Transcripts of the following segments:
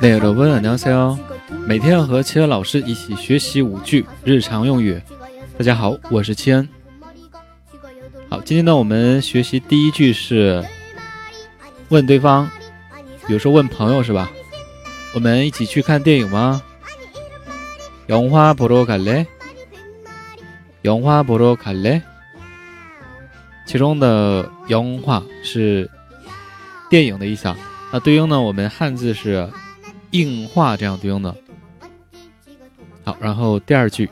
네 여러분 안녕하세요. 每天要和七恩老师一起学习五句日常用语。大家好，我是七恩。好，今天呢，我们学习第一句是问对方，比如说问朋友是吧？我们一起去看电影吗？영화보러갈 래？ 영화보러갈 래？ 其中的영화是电影的意思啊。那对应呢，我们汉字是 映画这样对应的。好，然后第二句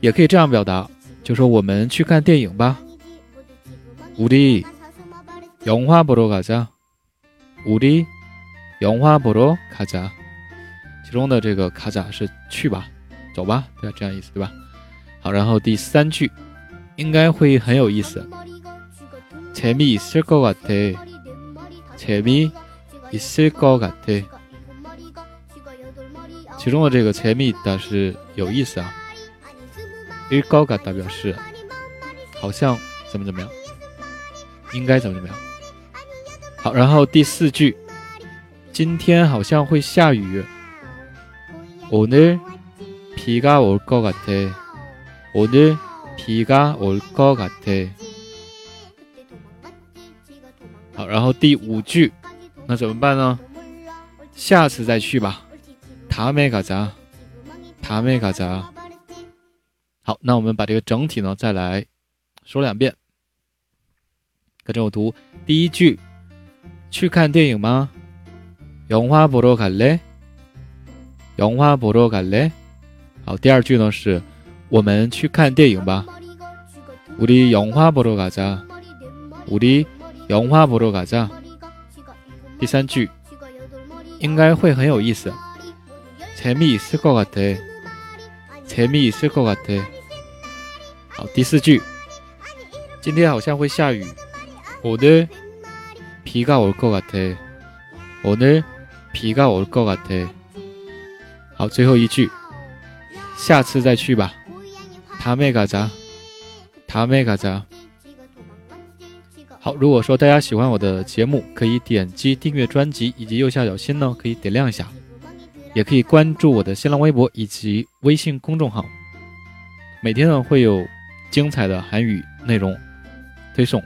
也可以这样表达，就说我们去看电影吧。우리영화보러가 자。 우리영화보러가 자。 其中的这个가자是去吧，走吧，对吧？这样意思对吧？好，然后第三句应该会很有意思。재미있을것같 아。 재미 있을것같아其中的这个재미的是有意思啊，일것같다表示好像怎么怎么样，应该怎么怎么样。好，然后第四句，今天好像会下雨。오늘비가올것같아오늘비가올것같아好，然后第五句， 那怎么办呢？下次再去吧。塔梅嘎扎，塔梅嘎扎。好，那我们把这个整体呢再来说两遍。跟着我读第一句：去看电影吗？영화보러갈 래？ 영화보러갈 래？ 好，第二句呢是：我们去看电影吧。우리영화보러가 자。 우리 영화보러가 자。 第三句应该会很有意思。재미있을것같아 재미있을것같아好，第四句今天好像会下雨。오늘비가올것같아오늘비가올것같아好，最后一句下次再去吧。다음에가 자， 다음에가 자。 好，如果说大家喜欢我的节目，可以点击订阅专辑，以及右下角心呢可以点亮一下，也可以关注我的新浪微博以及微信公众号，每天呢会有精彩的韩语内容推送。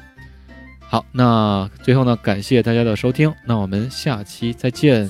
好，那最后呢感谢大家的收听，那我们下期再见。